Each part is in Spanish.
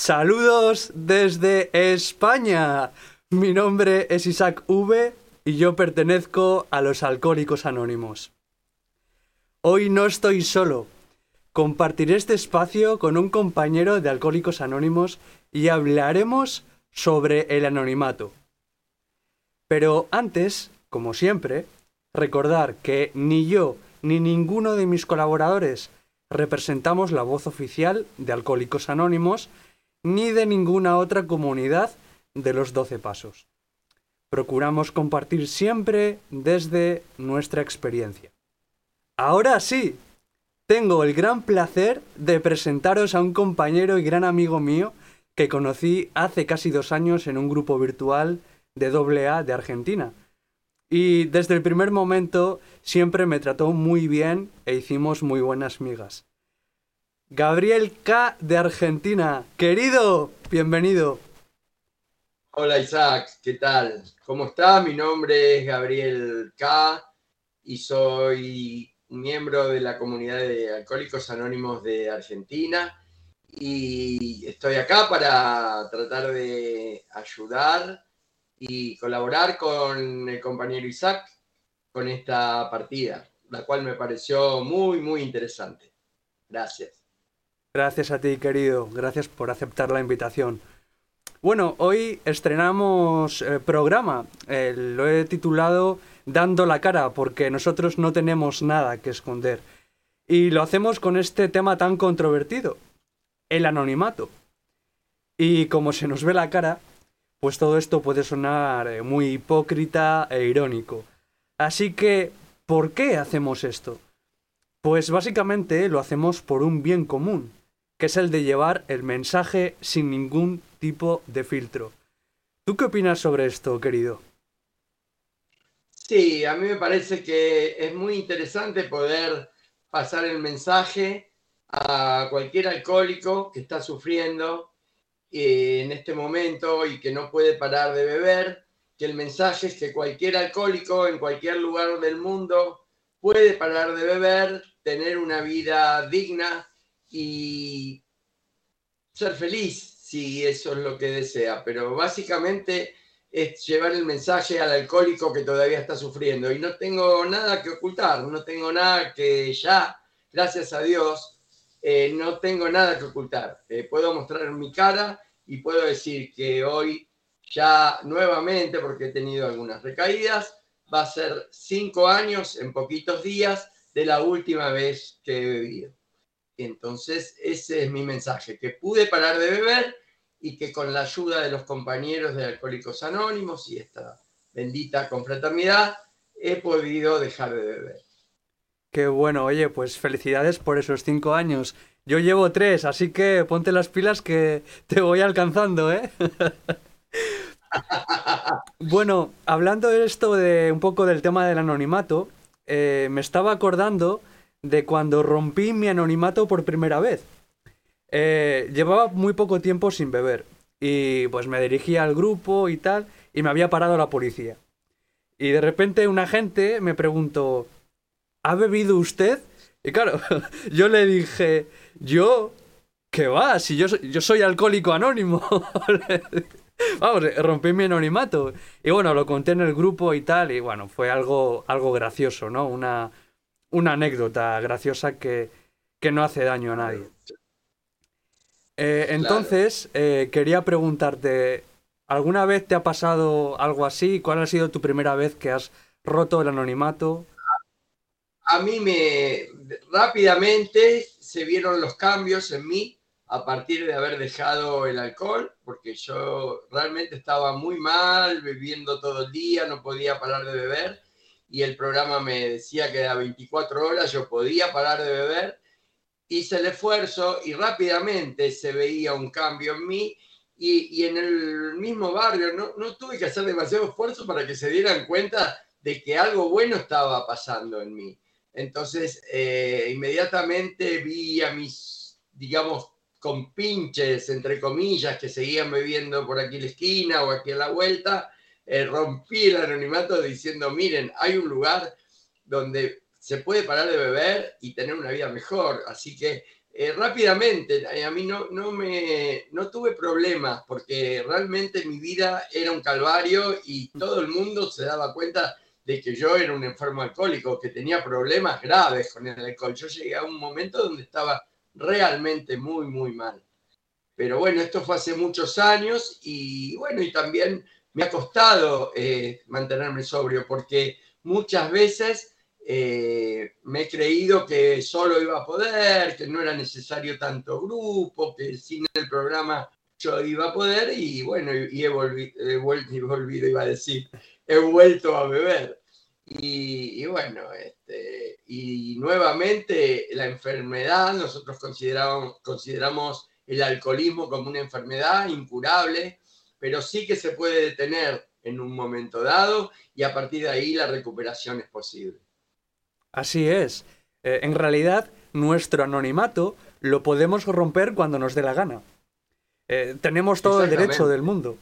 Saludos desde España. Mi nombre es Isaac V y yo pertenezco a los Alcohólicos Anónimos. Hoy no estoy solo. Compartiré este espacio con un compañero de Alcohólicos Anónimos y hablaremos sobre el anonimato. Pero antes, como siempre, recordar que ni yo ni ninguno de mis colaboradores representamos la voz oficial de Alcohólicos Anónimos ni de ninguna otra comunidad de los Doce Pasos. Procuramos compartir siempre desde nuestra experiencia. Ahora sí, tengo el gran placer de presentaros a un compañero y gran amigo mío que conocí hace casi dos años en un grupo virtual de AA de Argentina. Y desde el primer momento siempre me trató muy bien e hicimos muy buenas migas. Gabriel K. de Argentina. Querido, bienvenido. Hola Isaac, ¿qué tal? ¿Cómo está? Mi nombre es Gabriel K. y soy miembro de la comunidad de Alcohólicos Anónimos de Argentina y estoy acá para tratar de ayudar y colaborar con el compañero Isaac con esta partida, la cual me pareció muy, muy interesante. Gracias. Gracias a ti, querido. Gracias por aceptar la invitación. Bueno, hoy estrenamos eh, programa. Eh, lo he titulado Dando la cara, porque nosotros no tenemos nada que esconder. Y lo hacemos con este tema tan controvertido, el anonimato. Y como se nos ve la cara, pues todo esto puede sonar eh, muy hipócrita e irónico. Así que, ¿por qué hacemos esto? Pues básicamente lo hacemos por un bien común, que es el de llevar el mensaje sin ningún tipo de filtro. ¿Tú qué opinas sobre esto, querido? Sí, a mí me parece que es muy interesante poder pasar el mensaje a cualquier alcohólico que está sufriendo eh, en este momento y que no puede parar de beber, que el mensaje es que cualquier alcohólico en cualquier lugar del mundo puede parar de beber, tener una vida digna y ser feliz si eso es lo que desea, pero básicamente es llevar el mensaje al alcohólico que todavía está sufriendo y no tengo nada que ocultar, no tengo nada que ya, gracias a Dios, eh, no tengo nada que ocultar. Eh, puedo mostrar mi cara y puedo decir que hoy ya nuevamente, porque he tenido algunas recaídas, va a ser cinco años en poquitos días de la última vez que he bebido. Entonces, ese es mi mensaje, que pude parar de beber y que con la ayuda de los compañeros de Alcohólicos Anónimos y esta bendita confraternidad, he podido dejar de beber. Qué bueno, oye, pues felicidades por esos cinco años. Yo llevo tres, así que ponte las pilas que te voy alcanzando, ¿eh? bueno, hablando de esto de un poco del tema del anonimato, eh, me estaba acordando de cuando rompí mi anonimato por primera vez. Eh, llevaba muy poco tiempo sin beber y pues me dirigía al grupo y tal y me había parado la policía. Y de repente un agente me preguntó, ¿ha bebido usted? Y claro, yo le dije, yo, ¿qué va? Si yo, yo soy alcohólico anónimo. Vamos, rompí mi anonimato. Y bueno, lo conté en el grupo y tal, y bueno, fue algo, algo gracioso, ¿no? Una, una anécdota graciosa que, no hace daño a nadie. Eh, entonces, eh, quería preguntarte, ¿alguna vez te ha pasado algo así? ¿Cuál ha sido tu primera vez que has roto el anonimato? A mí me rápidamente se vieron los cambios en mí a partir de haber dejado el alcohol, porque yo realmente estaba muy mal, bebiendo todo el día, no podía parar de beber y el programa me decía que a 24 horas yo podía parar de beber, hice el esfuerzo y rápidamente se veía un cambio en mí y, en el mismo barrio no, no, tuve que hacer demasiado esfuerzo para que se dieran cuenta de que algo bueno estaba pasando en mí. Entonces, eh, inmediatamente vi a mis, digamos, compinches, entre comillas, que seguían bebiendo por aquí en la esquina o aquí en la vuelta, eh, rompí el anonimato diciendo, miren, hay un lugar donde se puede parar de beber y tener una vida mejor. Así que eh, rápidamente, eh, a mí no, no, me, no tuve problemas porque realmente mi vida era un calvario y todo el mundo se daba cuenta de que yo era un enfermo alcohólico, que tenía problemas graves con el alcohol. Yo llegué a un momento donde estaba realmente muy, muy mal. Pero bueno, esto fue hace muchos años y bueno, y también me ha costado eh, mantenerme sobrio porque muchas veces eh, me he creído que solo iba a poder, que no era necesario tanto grupo, que sin el programa yo iba a poder y bueno, y he, volvido, iba a decir, he vuelto a beber. Y, bueno, este, y nuevamente la enfermedad, nosotros consideramos el alcoholismo como una enfermedad incurable, pero sí que se puede detener en un momento dado y a partir de ahí la recuperación es posible. Así es. Eh, en realidad, nuestro anonimato lo podemos romper cuando nos dé la gana. Eh, tenemos todo el derecho del mundo.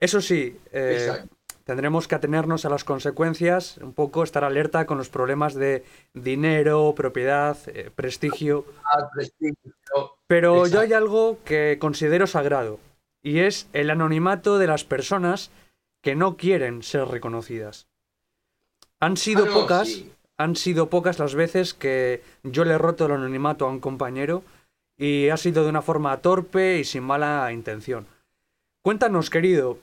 Eso sí, eh, tendremos que atenernos a las consecuencias, un poco estar alerta con los problemas de dinero, propiedad, prestigio. Ah, Pero yo hay algo que considero sagrado, y es el anonimato de las personas que no quieren ser reconocidas. Han sido ah, pocas, han sido pocas las veces que yo le he roto el anonimato a un compañero y ha sido de una forma torpe y sin mala intención. Cuéntanos, querido,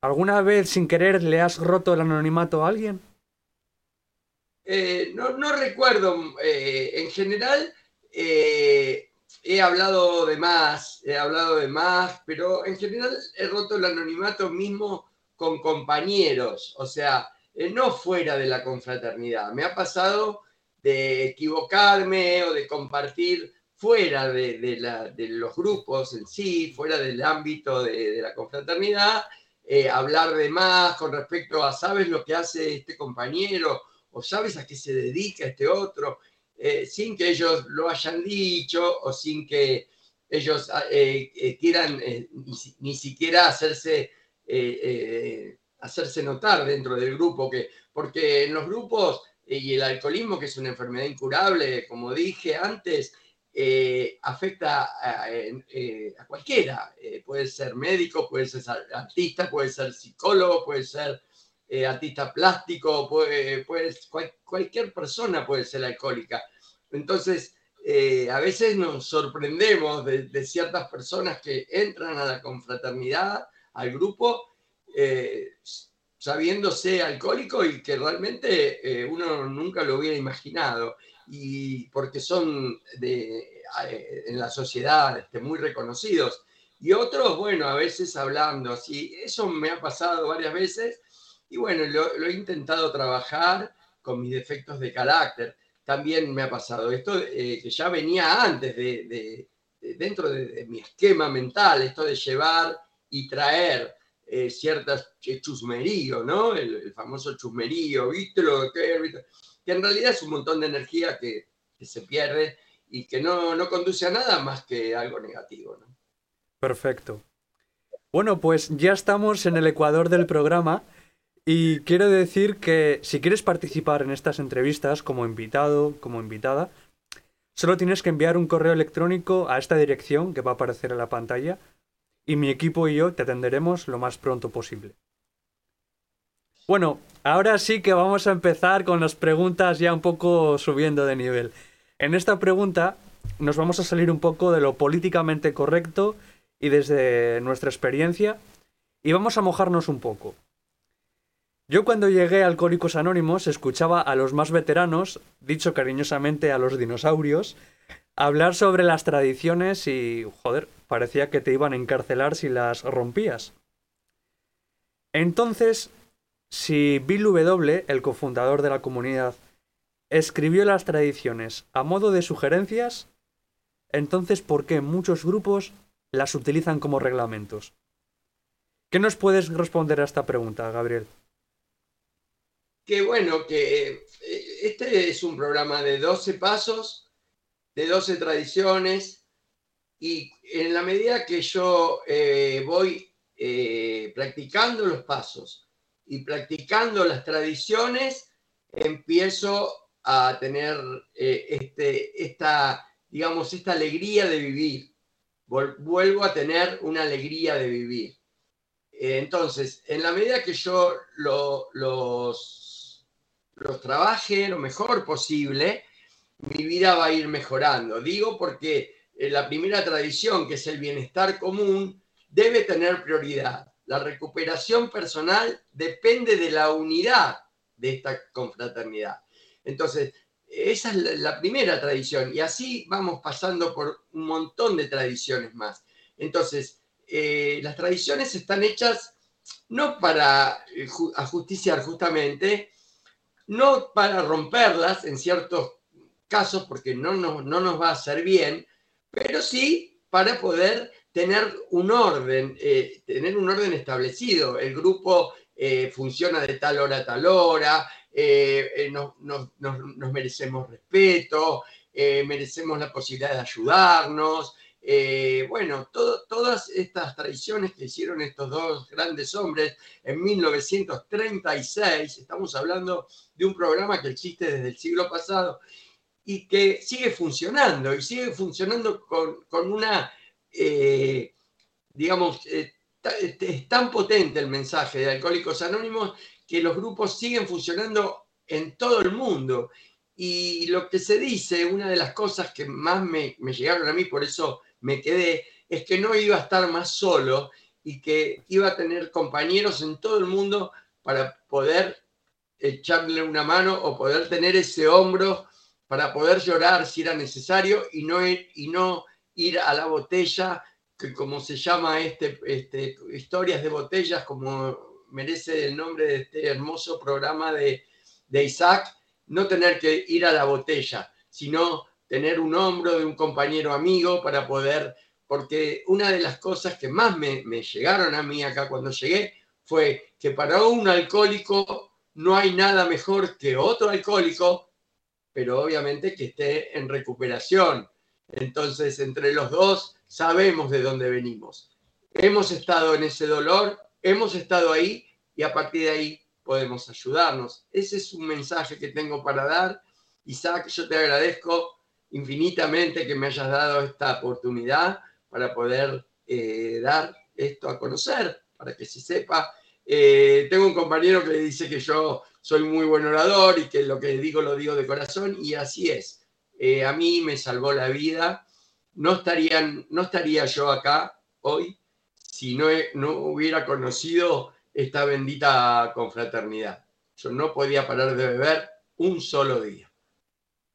¿alguna vez sin querer le has roto el anonimato a alguien? Eh, no, recuerdo. Eh, en general, eh, he hablado de más, he hablado de más, pero en general he roto el anonimato mismo con compañeros. O sea, eh, no fuera de la confraternidad. Me ha pasado de equivocarme o de compartir fuera de, los grupos en sí, fuera del ámbito de, la confraternidad, eh, hablar de más con respecto a, ¿sabes lo que hace este compañero? ¿O sabes a qué se dedica este otro? Eh, sin que ellos lo hayan dicho o sin que ellos quieran ni, siquiera hacerse hacerse notar dentro del grupo, que, porque en los grupos eh, y el alcoholismo, que es una enfermedad incurable, como dije antes, eh, afecta a, eh, cualquiera. puede ser médico, puede ser artista, puede ser psicólogo, puede ser artista plástico, puede, cualquier persona puede ser alcohólica. Entonces, a veces nos sorprendemos de, ciertas personas que entran a la confraternidad, al grupo, eh, sabiéndose alcohólico y que realmente eh, uno nunca lo hubiera imaginado, y porque son eh, en la sociedad este, muy reconocidos. Y otros, bueno, a veces hablando así, eso me ha pasado varias veces, y bueno, lo, he intentado trabajar con mis defectos de carácter. También me ha pasado esto que ya venía antes de, dentro de, mi esquema mental, esto de llevar y traer eh, ciertas chusmerío, ¿no? El, famoso chusmerío, ¿viste lo que en realidad es un montón de energía que, se pierde y que no, no, conduce a nada más que algo negativo. Perfecto. Bueno, pues ya estamos en el ecuador del programa y quiero decir que si quieres participar en estas entrevistas como invitado, como invitada, solo tienes que enviar un correo electrónico a esta dirección que va a aparecer en la pantalla y mi equipo y yo te atenderemos lo más pronto posible. Bueno, ahora sí que vamos a empezar con las preguntas ya un poco subiendo de nivel. En esta pregunta nos vamos a salir un poco de lo políticamente correcto y desde nuestra experiencia y vamos a mojarnos un poco. Yo cuando llegué a Alcohólicos Anónimos escuchaba a los más veteranos, dicho cariñosamente a los dinosaurios, hablar sobre las tradiciones y, joder, parecía que te iban a encarcelar si las rompías. Entonces, si Bill W., el cofundador de la comunidad, escribió las tradiciones a modo de sugerencias, entonces ¿por qué muchos grupos las utilizan como reglamentos? ¿Qué nos puedes responder a esta pregunta, Gabriel? Que bueno, que eh, este es un programa de 12 pasos de 12 tradiciones y en la medida que yo eh, voy eh, practicando los pasos y practicando las tradiciones, empiezo a tener este, esta digamos, esta alegría de vivir. Vuelvo a tener una alegría de vivir. Entonces, en la medida que yo los, los trabaje lo mejor posible, mi vida va a ir mejorando. Digo porque eh, la primera tradición, que es el bienestar común, debe tener prioridad. La recuperación personal depende de la unidad de esta confraternidad. Entonces, esa es la primera tradición y así vamos pasando por un montón de tradiciones más. Entonces, eh, las tradiciones están hechas no para eh, ajusticiar justamente, no para romperlas en ciertos casos porque no nos, no nos va a hacer bien, pero sí para poder tener un orden, eh, tener un orden establecido. El grupo eh, funciona de tal hora a tal hora, eh, nos, merecemos respeto, merecemos la posibilidad de ayudarnos. Bueno, todas estas tradiciones que hicieron estos dos grandes hombres en 1936, estamos hablando de un programa que existe desde el siglo pasado y que sigue funcionando, y sigue funcionando con, una, eh, digamos, eh, es tan potente el mensaje de Alcohólicos Anónimos que los grupos siguen funcionando en todo el mundo. Y lo que se dice, una de las cosas que más me llegaron a mí, por eso me quedé, es que no iba a estar más solo y que iba a tener compañeros en todo el mundo para poder echarle una mano o poder tener ese hombro para poder llorar si era necesario y no ir, y no ir a la botella, que como se llama este, este, historias de botellas, como merece el nombre de este hermoso programa de, de Isaac, no tener que ir a la botella, sino tener un hombro de un compañero amigo para poder, porque una de las cosas que más me, me llegaron a mí acá cuando llegué fue que para un alcohólico no hay nada mejor que otro alcohólico pero obviamente que esté en recuperación. Entonces, entre los dos sabemos de dónde venimos. Hemos estado en ese dolor, hemos estado ahí y a partir de ahí podemos ayudarnos. Ese es un mensaje que tengo para dar. Isaac, yo te agradezco infinitamente que me hayas dado esta oportunidad para poder eh, dar esto a conocer, para que se sepa. Eh, tengo un compañero que dice que yo soy muy buen orador y que lo que digo lo digo de corazón y así es. Eh, a mí me salvó la vida. No, estarían, no estaría yo acá hoy si no, no hubiera conocido esta bendita confraternidad. Yo no podía parar de beber un solo día.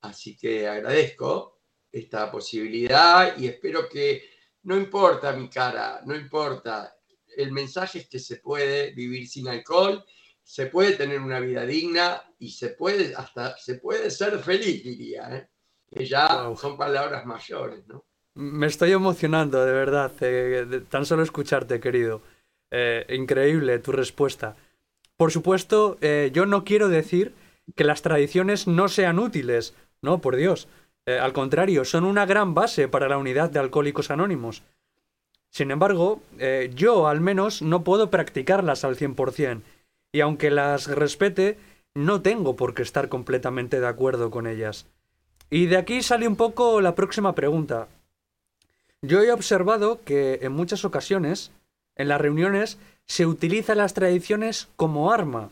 Así que agradezco esta posibilidad y espero que no importa mi cara, no importa. El mensaje es que se puede vivir sin alcohol se puede tener una vida digna y se puede hasta se puede ser feliz, diría, ¿eh? que ya son palabras mayores, ¿no? Me estoy emocionando, de verdad, eh, tan solo escucharte, querido. Eh, increíble tu respuesta. Por supuesto, yo no quiero decir que las tradiciones no sean útiles, no, por Dios. al contrario, son una gran base para la unidad de Alcohólicos Anónimos. Sin embargo, yo al menos no puedo practicarlas al 100%, y aunque las respete, no tengo por qué estar completamente de acuerdo con ellas. Y de aquí sale un poco la próxima pregunta. Yo he observado que en muchas ocasiones, en las reuniones, se utilizan las tradiciones como arma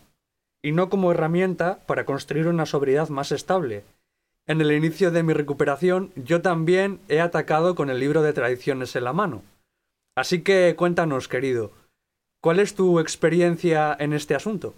y no como herramienta para construir una sobriedad más estable. En el inicio de mi recuperación yo también he atacado con el libro de tradiciones en la mano. Así que cuéntanos, querido, ¿Cuál es tu experiencia en este asunto?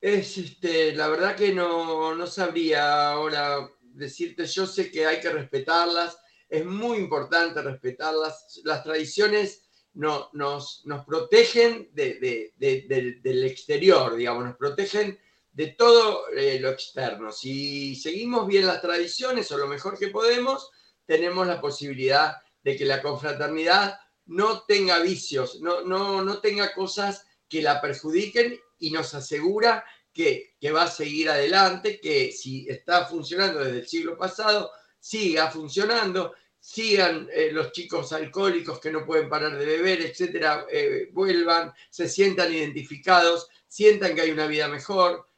Es este, la verdad que no, sabría ahora decirte, yo sé que hay que respetarlas, es muy importante respetarlas, las tradiciones no, nos, nos protegen del exterior, digamos, nos protegen de todo eh, lo externo. Si seguimos bien las tradiciones o lo mejor que podemos, tenemos la posibilidad de que la confraternidad no tenga vicios, no, no, no tenga cosas que la perjudiquen y nos asegura que, va a seguir adelante, que si está funcionando desde el siglo pasado, siga funcionando, sigan eh, los chicos alcohólicos que no pueden parar de beber, etcétera, eh, vuelvan, se sientan identificados, sientan que hay una vida mejor.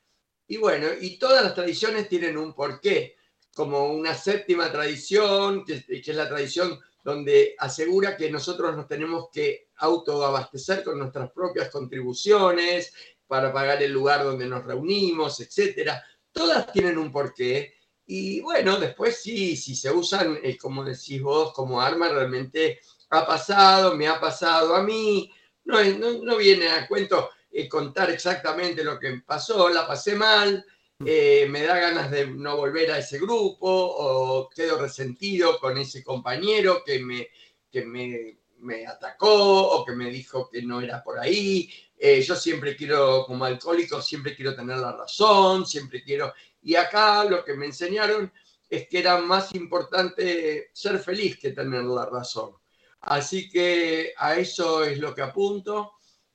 Y bueno, y todas las tradiciones tienen un porqué. como una séptima tradición, que, es la tradición donde asegura que nosotros nos tenemos que autoabastecer con nuestras propias contribuciones para pagar el lugar donde nos reunimos, etc. Todas tienen un porqué. Y bueno, después sí, si se usan, eh, como decís vos, como arma, realmente ha pasado, me ha pasado a mí. No, no, viene a cuento eh, contar exactamente lo que pasó, la pasé mal, eh, me da ganas de no volver a ese grupo o quedo resentido con ese compañero que me, que me, me atacó o que me dijo que no era por ahí. Eh, yo siempre quiero, como alcohólico, siempre quiero tener la razón, siempre quiero... Y acá lo que me enseñaron es que era más importante ser feliz que tener la razón. Así que a eso es lo que apunto.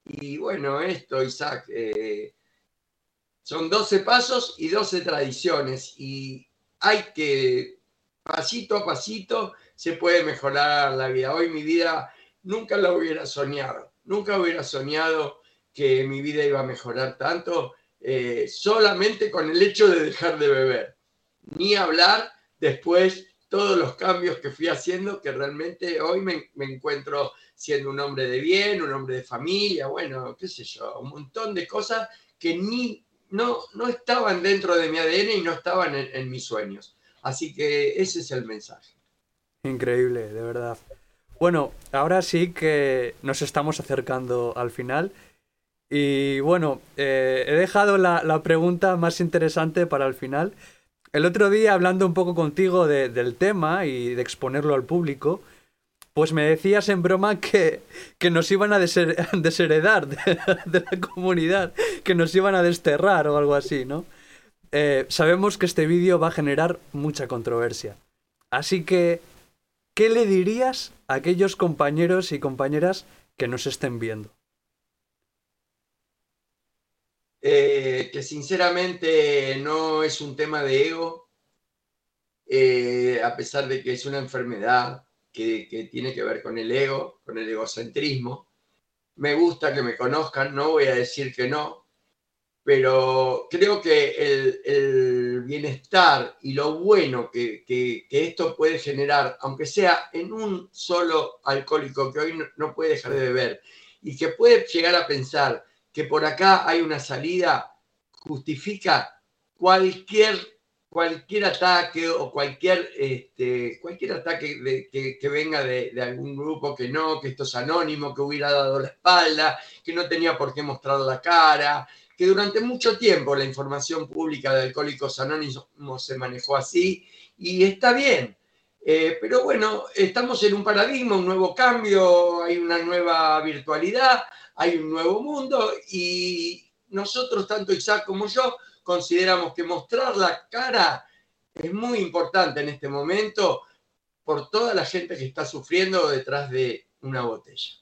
Y bueno, esto, Isaac, eh, son 12 pasos y 12 tradiciones y hay que, pasito a pasito, se puede mejorar la vida. Hoy mi vida nunca la hubiera soñado, nunca hubiera soñado que mi vida iba a mejorar tanto eh, solamente con el hecho de dejar de beber. Ni hablar después todos los cambios que fui haciendo, que realmente hoy me, me, encuentro siendo un hombre de bien, un hombre de familia, bueno, qué sé yo, un montón de cosas que ni no, no estaban dentro de mi ADN y no estaban en, mis sueños. Así que ese es el mensaje. Increíble, de verdad. Bueno, ahora sí que nos estamos acercando al final. Y bueno, eh, he dejado la, pregunta más interesante para el final. El otro día, hablando un poco contigo del tema y de exponerlo al público, pues me decías en broma que, nos iban a desheredar de, la comunidad, que nos iban a desterrar o algo así, ¿no? Eh, sabemos que este vídeo va a generar mucha controversia. Así que, ¿qué le dirías a aquellos compañeros y compañeras que nos estén viendo? Eh, que sinceramente no es un tema de ego, eh, a pesar de que es una enfermedad, que, tiene que ver con el ego, con el egocentrismo. Me gusta que me conozcan, no voy a decir que no, pero creo que el, bienestar y lo bueno que, esto puede generar, aunque sea en un solo alcohólico que hoy no, puede dejar de beber y que puede llegar a pensar que por acá hay una salida, justifica cualquier cualquier ataque o cualquier, este, cualquier ataque que, venga de, algún grupo que no, que esto es anónimo, que hubiera dado la espalda, que no tenía por qué mostrar la cara, que durante mucho tiempo la información pública de Alcohólicos Anónimos se manejó así y está bien. Eh, pero bueno, estamos en un paradigma, un nuevo cambio, hay una nueva virtualidad, hay un nuevo mundo y nosotros, tanto Isaac como yo, consideramos que mostrar la cara es muy importante en este momento por toda la gente que está sufriendo detrás de una botella.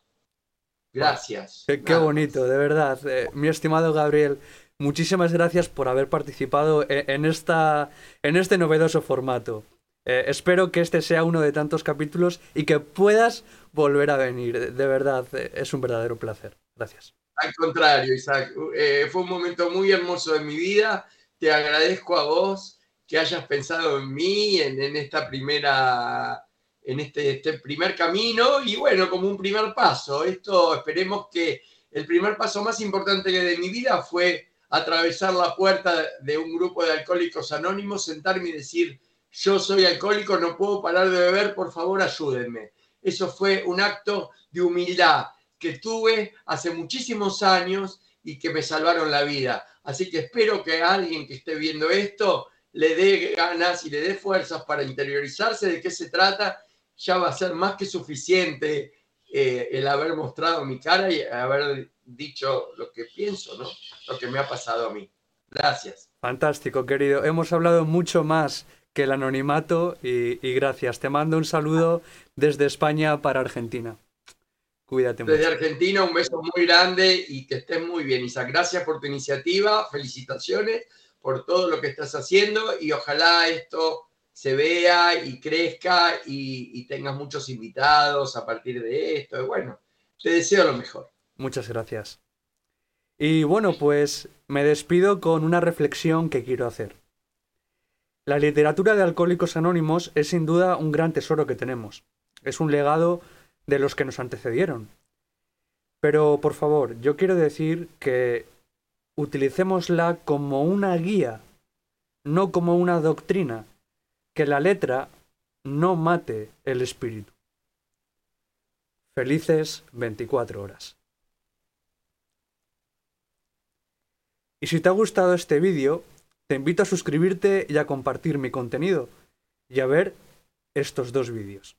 Gracias. Qué, bonito, de verdad. Eh, mi estimado Gabriel, muchísimas gracias por haber participado e, en, esta, en este novedoso formato. Eh, espero que este sea uno de tantos capítulos y que puedas volver a venir. De verdad, eh, es un verdadero placer. Gracias. Al contrario, Isaac, eh, fue un momento muy hermoso de mi vida. Te agradezco a vos que hayas pensado en mí, en, esta primera, en este, este, primer camino y bueno, como un primer paso. Esto esperemos que el primer paso más importante de mi vida fue atravesar la puerta de un grupo de alcohólicos anónimos, sentarme y decir, yo soy alcohólico, no puedo parar de beber, por favor ayúdenme. Eso fue un acto de humildad que tuve hace muchísimos años y que me salvaron la vida. Así que espero que alguien que esté viendo esto le dé ganas y le dé fuerzas para interiorizarse de qué se trata. Ya va a ser más que suficiente eh, el haber mostrado mi cara y haber dicho lo que pienso, ¿no? Lo que me ha pasado a mí. Gracias. Fantástico, querido. Hemos hablado mucho más que el anonimato y gracias. Te mando un saludo desde España para Argentina. Cuídate mucho. Desde Argentina, un beso muy grande y que estés muy bien, Isa. Gracias por tu iniciativa, felicitaciones por todo lo que estás haciendo y ojalá esto se vea y crezca y, tengas muchos invitados a partir de esto. bueno, te deseo lo mejor. Muchas gracias. Y bueno, pues me despido con una reflexión que quiero hacer. La literatura de Alcohólicos Anónimos es sin duda un gran tesoro que tenemos. Es un legado de los que nos antecedieron. Pero, por favor, yo quiero decir que utilicémosla como una guía, no como una doctrina, que la letra no mate el espíritu. Felices 24 horas. Y si te ha gustado este vídeo, te invito a suscribirte y a compartir mi contenido y a ver estos dos vídeos.